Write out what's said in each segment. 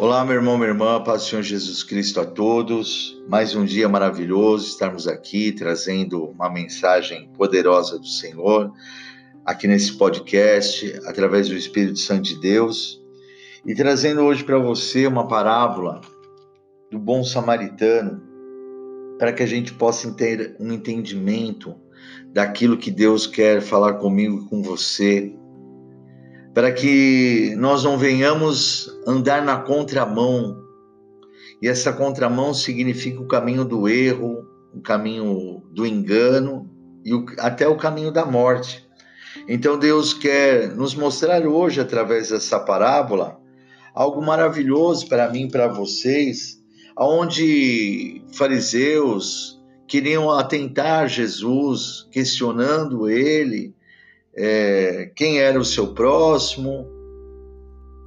Olá, meu irmão, minha irmã, paz do Senhor Jesus Cristo a todos. Mais um dia maravilhoso estarmos aqui trazendo uma mensagem poderosa do Senhor aqui nesse podcast, através do Espírito Santo de Deus, e trazendo hoje para você uma parábola do bom samaritano, para que a gente possa ter um entendimento daquilo que Deus quer falar comigo e com você para que nós não venhamos andar na contramão. E essa contramão significa o caminho do erro, o caminho do engano e o, até o caminho da morte. Então Deus quer nos mostrar hoje, através dessa parábola, algo maravilhoso para mim e para vocês, onde fariseus queriam atentar Jesus, questionando ele, é, quem era o seu próximo,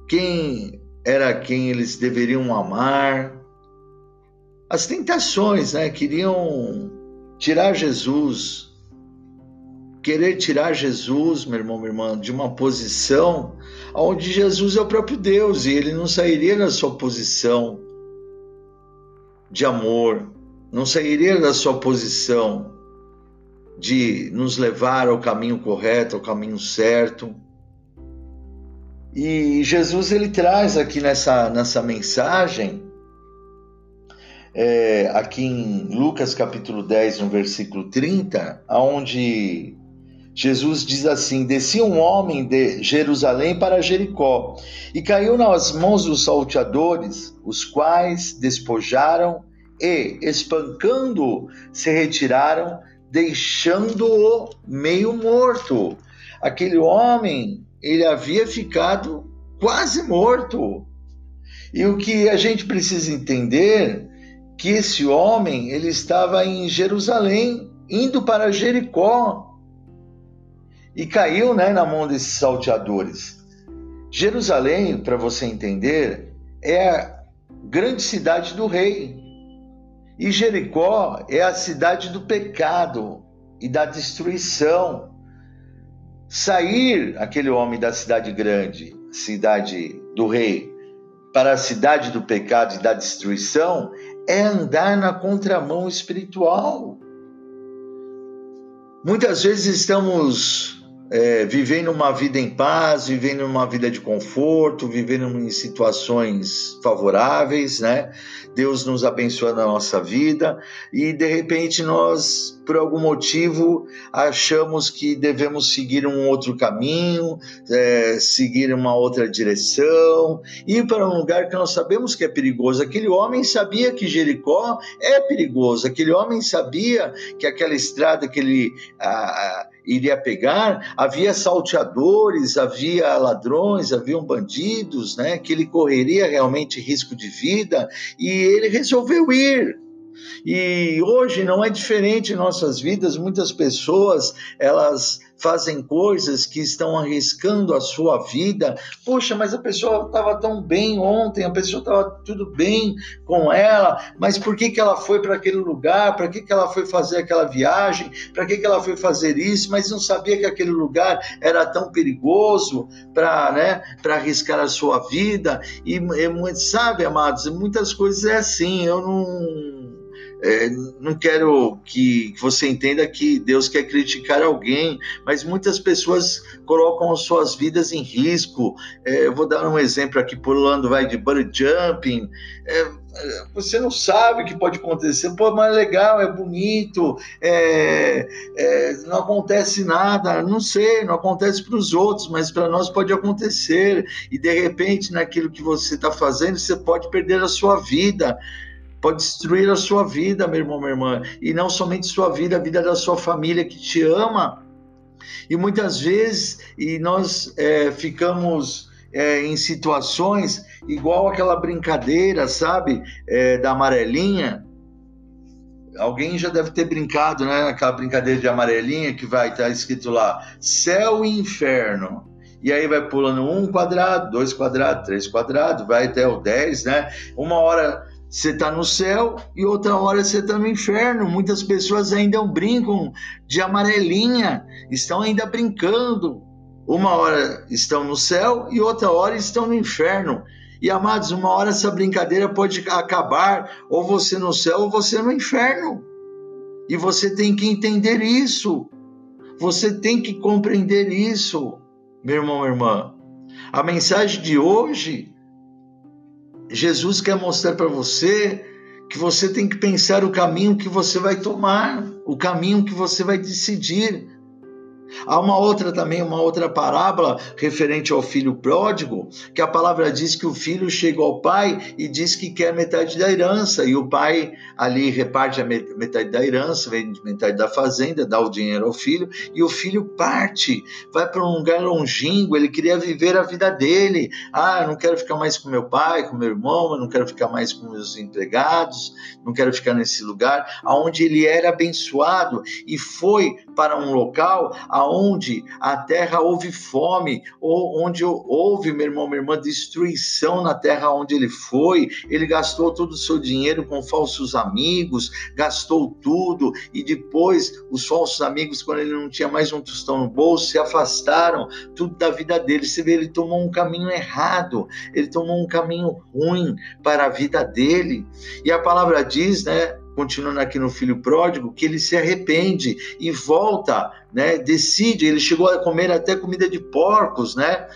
quem era quem eles deveriam amar. As tentações, né? Queriam tirar Jesus, querer tirar Jesus, meu irmão, minha irmã, de uma posição onde Jesus é o próprio Deus e ele não sairia da sua posição de amor, não sairia da sua posição de nos levar ao caminho correto, ao caminho certo. E Jesus ele traz aqui nessa, nessa mensagem, é, aqui em Lucas capítulo 10, no versículo 30, onde Jesus diz assim: Descia um homem de Jerusalém para Jericó e caiu nas mãos dos salteadores, os quais despojaram e, espancando, se retiraram deixando-o meio morto. Aquele homem, ele havia ficado quase morto. E o que a gente precisa entender que esse homem, ele estava em Jerusalém, indo para Jericó, e caiu, né, na mão desses salteadores. Jerusalém, para você entender, é a grande cidade do rei. E Jericó é a cidade do pecado e da destruição. Sair aquele homem da cidade grande, cidade do rei, para a cidade do pecado e da destruição é andar na contramão espiritual. Muitas vezes estamos é, vivendo uma vida em paz, vivendo uma vida de conforto, vivendo em situações favoráveis, né? Deus nos abençoando a nossa vida e de repente nós, por algum motivo, achamos que devemos seguir um outro caminho, é, seguir uma outra direção, ir para um lugar que nós sabemos que é perigoso. Aquele homem sabia que Jericó é perigoso, aquele homem sabia que aquela estrada que ele. Iria pegar, havia salteadores, havia ladrões, haviam bandidos, né, que ele correria realmente risco de vida e ele resolveu ir. E hoje não é diferente em nossas vidas, muitas pessoas, elas fazem coisas que estão arriscando a sua vida. Poxa, mas a pessoa estava tão bem ontem, a pessoa estava tudo bem com ela, mas por que, que ela foi para aquele lugar? Para que, que ela foi fazer aquela viagem? Para que, que ela foi fazer isso? Mas não sabia que aquele lugar era tão perigoso para né, arriscar a sua vida. E, e sabe, amados, muitas coisas é assim. Eu não é, não quero que, você entenda que Deus quer criticar alguém, mas muitas pessoas colocam suas vidas em risco. É, eu vou dar um exemplo aqui, pulando, vai de bungee jumping. É, você não sabe o que pode acontecer. Pô, mas é legal, é bonito, é, é, não acontece nada. Não sei, não acontece para os outros, mas para nós pode acontecer. E de repente, naquilo que você está fazendo, você pode perder a sua vida pode destruir a sua vida, meu irmão, minha irmã, e não somente sua vida, a vida da sua família que te ama. E muitas vezes e nós é, ficamos é, em situações igual aquela brincadeira, sabe, é, da amarelinha. Alguém já deve ter brincado, né? Aquela brincadeira de amarelinha que vai estar tá escrito lá céu e inferno e aí vai pulando um quadrado, dois quadrados, três quadrados, vai até o dez, né? Uma hora você está no céu e outra hora você está no inferno. Muitas pessoas ainda brincam de amarelinha, estão ainda brincando. Uma hora estão no céu e outra hora estão no inferno. E amados, uma hora essa brincadeira pode acabar, ou você no céu, ou você no inferno. E você tem que entender isso. Você tem que compreender isso, meu irmão, irmã. A mensagem de hoje, Jesus quer mostrar para você que você tem que pensar o caminho que você vai tomar, o caminho que você vai decidir. Há uma outra também, uma outra parábola referente ao filho pródigo, que a palavra diz que o filho chega ao pai e diz que quer metade da herança, e o pai ali reparte a metade da herança, vende metade da fazenda, dá o dinheiro ao filho, e o filho parte, vai para um lugar longínquo, ele queria viver a vida dele. Ah, eu não quero ficar mais com meu pai, com meu irmão, eu não quero ficar mais com meus empregados, não quero ficar nesse lugar, aonde ele era abençoado e foi para um local aonde a terra houve fome, ou onde houve, meu irmão, minha irmã, destruição na terra onde ele foi. Ele gastou todo o seu dinheiro com falsos amigos, gastou tudo e depois os falsos amigos, quando ele não tinha mais um tostão no bolso, se afastaram tudo da vida dele. Você vê, ele tomou um caminho errado, ele tomou um caminho ruim para a vida dele. E a palavra diz, né? Continuando aqui no filho pródigo, que ele se arrepende e volta, né? Decide, ele chegou a comer até comida de porcos, né?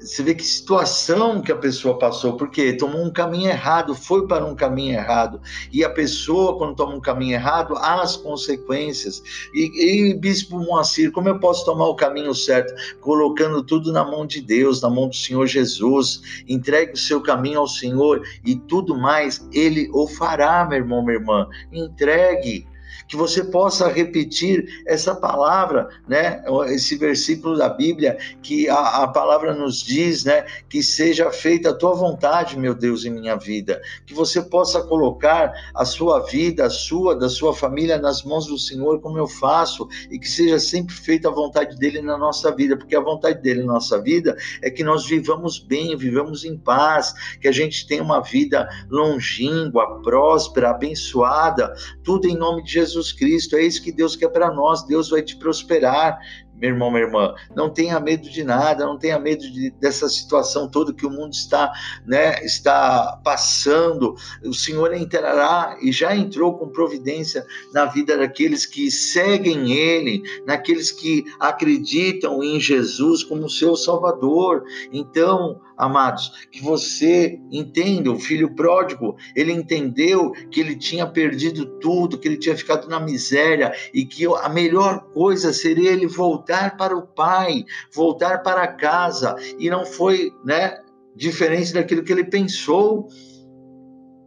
Você vê que situação que a pessoa passou, porque tomou um caminho errado, foi para um caminho errado. E a pessoa, quando toma um caminho errado, há as consequências. E, e Bispo Moacir, como eu posso tomar o caminho certo? Colocando tudo na mão de Deus, na mão do Senhor Jesus. Entregue o seu caminho ao Senhor e tudo mais Ele o fará, meu irmão, minha irmã. Entregue que você possa repetir essa palavra, né? Esse versículo da Bíblia que a, a palavra nos diz, né? Que seja feita a tua vontade, meu Deus, em minha vida. Que você possa colocar a sua vida, a sua, da sua família nas mãos do Senhor, como eu faço, e que seja sempre feita a vontade dele na nossa vida, porque a vontade dele na nossa vida é que nós vivamos bem, vivamos em paz, que a gente tenha uma vida longínqua, próspera, abençoada, tudo em nome de Jesus Jesus Cristo. É isso que Deus quer para nós. Deus vai te prosperar meu irmão, minha irmã, não tenha medo de nada, não tenha medo de, dessa situação toda que o mundo está, né, está passando. O Senhor entrará e já entrou com providência na vida daqueles que seguem Ele, naqueles que acreditam em Jesus como seu Salvador. Então, amados, que você entenda, o filho pródigo, ele entendeu que ele tinha perdido tudo, que ele tinha ficado na miséria e que a melhor coisa seria ele voltar para o pai, voltar para casa, e não foi, né, diferente daquilo que ele pensou.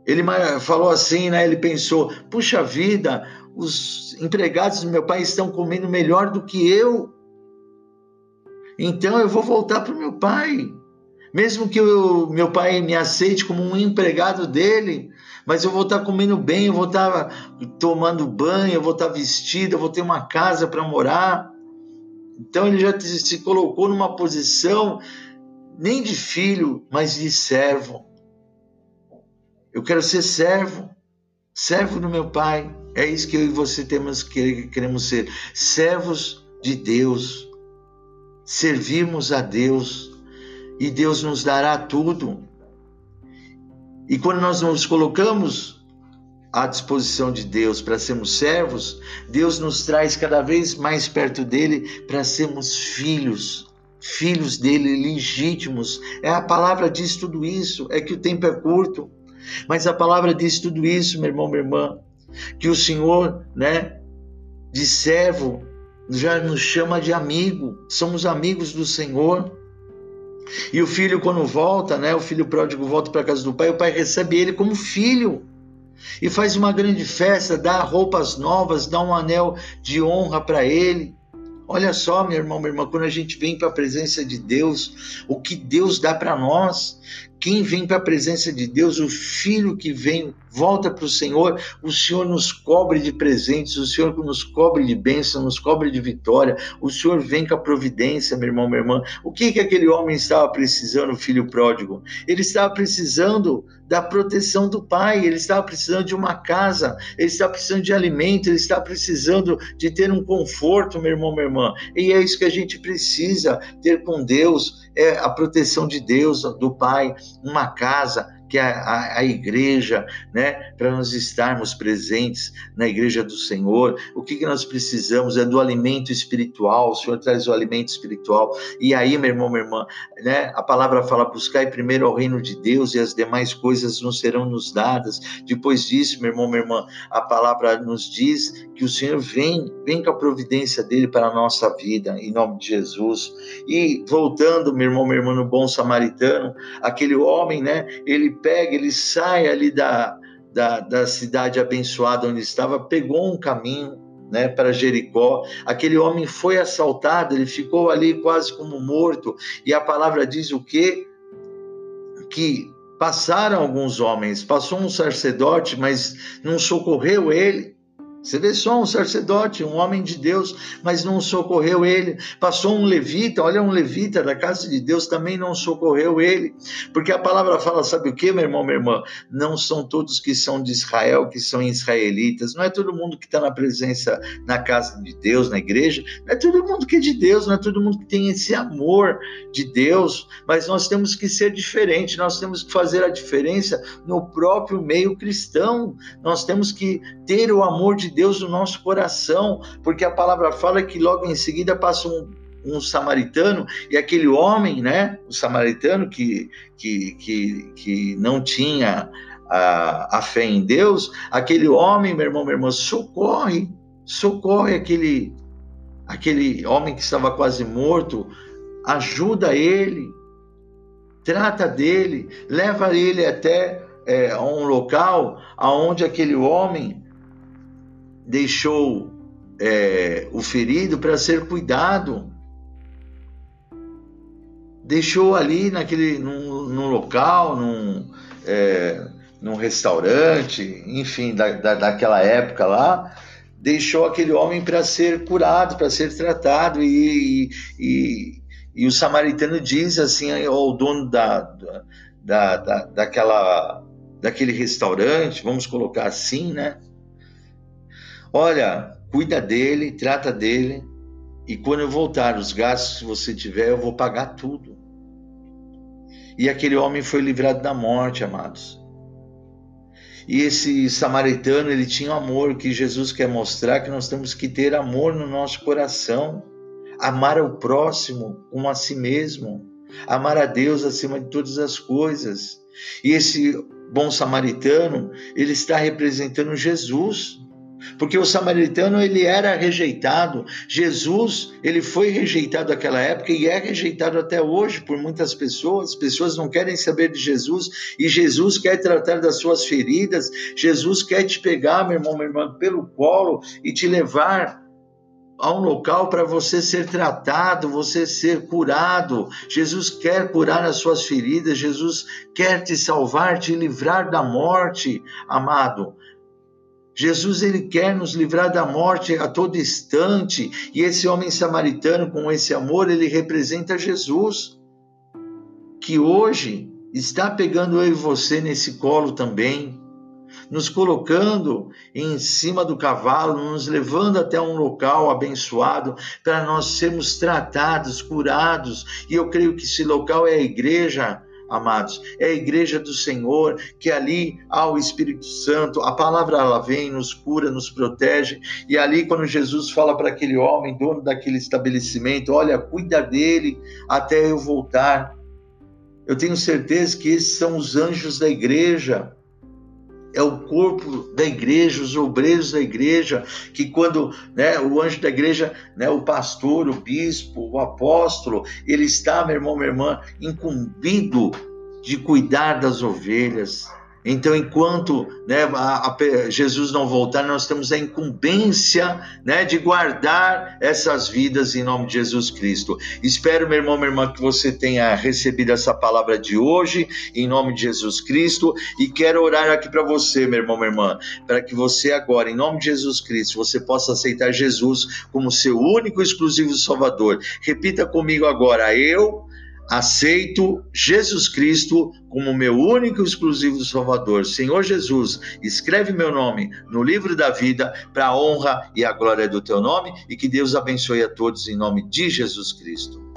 Ele falou assim, né? Ele pensou: puxa vida, os empregados do meu pai estão comendo melhor do que eu. Então eu vou voltar para o meu pai. Mesmo que o meu pai me aceite como um empregado dele, mas eu vou estar comendo bem, eu vou estar tomando banho, eu vou estar vestido, eu vou ter uma casa para morar. Então ele já se colocou numa posição nem de filho, mas de servo. Eu quero ser servo, servo do meu Pai. É isso que eu e você temos que queremos ser, servos de Deus. Servimos a Deus e Deus nos dará tudo. E quando nós nos colocamos à disposição de Deus para sermos servos, Deus nos traz cada vez mais perto dele para sermos filhos, filhos dele legítimos. É a palavra diz tudo isso, é que o tempo é curto, mas a palavra diz tudo isso, meu irmão, minha irmã, que o Senhor, né, de servo já nos chama de amigo, somos amigos do Senhor. E o filho, quando volta, né? O filho pródigo volta para a casa do pai, o pai recebe ele como filho e faz uma grande festa, dá roupas novas, dá um anel de honra para ele. Olha só, meu irmão, minha irmã, quando a gente vem para a presença de Deus, o que Deus dá para nós, quem vem para a presença de Deus, o filho que vem, volta para o Senhor, o Senhor nos cobre de presentes, o Senhor nos cobre de bênção, nos cobre de vitória, o Senhor vem com a providência, meu irmão, minha irmã. O que, que aquele homem estava precisando, o filho pródigo? Ele estava precisando da proteção do pai, ele estava precisando de uma casa, ele estava precisando de alimento, ele estava precisando de ter um conforto, meu irmão, minha irmã. E é isso que a gente precisa ter com Deus é a proteção de Deus, do Pai, uma casa, que é a, a, igreja, né, para nós estarmos presentes na igreja do Senhor. O que, que nós precisamos é do alimento espiritual. O Senhor traz o alimento espiritual. E aí, meu irmão, minha irmã, né, a palavra fala: buscai primeiro ao reino de Deus e as demais coisas não serão nos dadas. Depois disso, meu irmão, minha irmã, a palavra nos diz que o Senhor vem, vem com a providência dele para a nossa vida, em nome de Jesus. E voltando, meu irmão, minha irmã, no bom samaritano, aquele homem, né, ele pega, ele sai ali da, da, da cidade abençoada onde estava, pegou um caminho, né, para Jericó. Aquele homem foi assaltado, ele ficou ali quase como morto. E a palavra diz o quê? Que passaram alguns homens, passou um sacerdote, mas não socorreu ele. Você vê só um sacerdote, um homem de Deus, mas não socorreu ele. Passou um levita, olha, um levita da casa de Deus também não socorreu ele. Porque a palavra fala, sabe o que, meu irmão, minha irmã? Não são todos que são de Israel, que são israelitas. Não é todo mundo que está na presença na casa de Deus, na igreja. Não é todo mundo que é de Deus, não é todo mundo que tem esse amor de Deus. Mas nós temos que ser diferente, nós temos que fazer a diferença no próprio meio cristão. Nós temos que ter o amor de Deus no nosso coração, porque a palavra fala que logo em seguida passa um, um samaritano e aquele homem, né, o samaritano que, que, que, que não tinha a, a fé em Deus, aquele homem, meu irmão, minha irmã, socorre, socorre aquele, aquele homem que estava quase morto, ajuda ele, trata dele, leva ele até é, um local aonde aquele homem deixou é, o ferido para ser cuidado. Deixou ali naquele, num, num local, num, é, num restaurante, enfim, da, da, daquela época lá, deixou aquele homem para ser curado, para ser tratado. E, e, e, o samaritano diz assim ao dono da, da, da, daquela, daquele restaurante, vamos colocar assim, né? Olha, cuida dele, trata dele, e quando eu voltar, os gastos que você tiver, eu vou pagar tudo. E aquele homem foi livrado da morte, amados. E esse samaritano, ele tinha amor, que Jesus quer mostrar que nós temos que ter amor no nosso coração, amar ao próximo como a si mesmo, amar a Deus acima de todas as coisas. E esse bom samaritano, ele está representando Jesus porque o samaritano ele era rejeitado. Jesus, ele foi rejeitado naquela época e é rejeitado até hoje por muitas pessoas. As pessoas não querem saber de Jesus e Jesus quer tratar das suas feridas. Jesus quer te pegar, meu irmão, minha irmã, pelo colo e te levar a um local para você ser tratado, você ser curado. Jesus quer curar as suas feridas, Jesus quer te salvar, te livrar da morte, amado. Jesus ele quer nos livrar da morte a todo instante, e esse homem samaritano com esse amor, ele representa Jesus, que hoje está pegando eu e você nesse colo também, nos colocando em cima do cavalo, nos levando até um local abençoado para nós sermos tratados, curados, e eu creio que esse local é a igreja amados. É a igreja do Senhor, que ali há o Espírito Santo, a palavra ela vem, nos cura, nos protege. E ali, quando Jesus fala para aquele homem, dono daquele estabelecimento: Olha, cuida dele até eu voltar. Eu tenho certeza que esses são os anjos da igreja é o corpo da igreja, os obreiros da igreja, que quando né, o anjo da igreja, né, o pastor, o bispo, o apóstolo, ele está, meu irmão, minha irmã, incumbido de cuidar das ovelhas, então, enquanto né, a, a, Jesus não voltar, nós temos a incumbência né, de guardar essas vidas em nome de Jesus Cristo. Espero, meu irmão, minha irmã, que você tenha recebido essa palavra de hoje, em nome de Jesus Cristo, e quero orar aqui para você, meu irmão, minha irmã, para que você agora, em nome de Jesus Cristo, você possa aceitar Jesus como seu único e exclusivo Salvador. Repita comigo agora: eu aceito Jesus Cristo como meu único e exclusivo Salvador. Senhor Jesus, escreve meu nome no livro da vida para a honra e a glória do teu nome e que Deus abençoe a todos em nome de Jesus Cristo.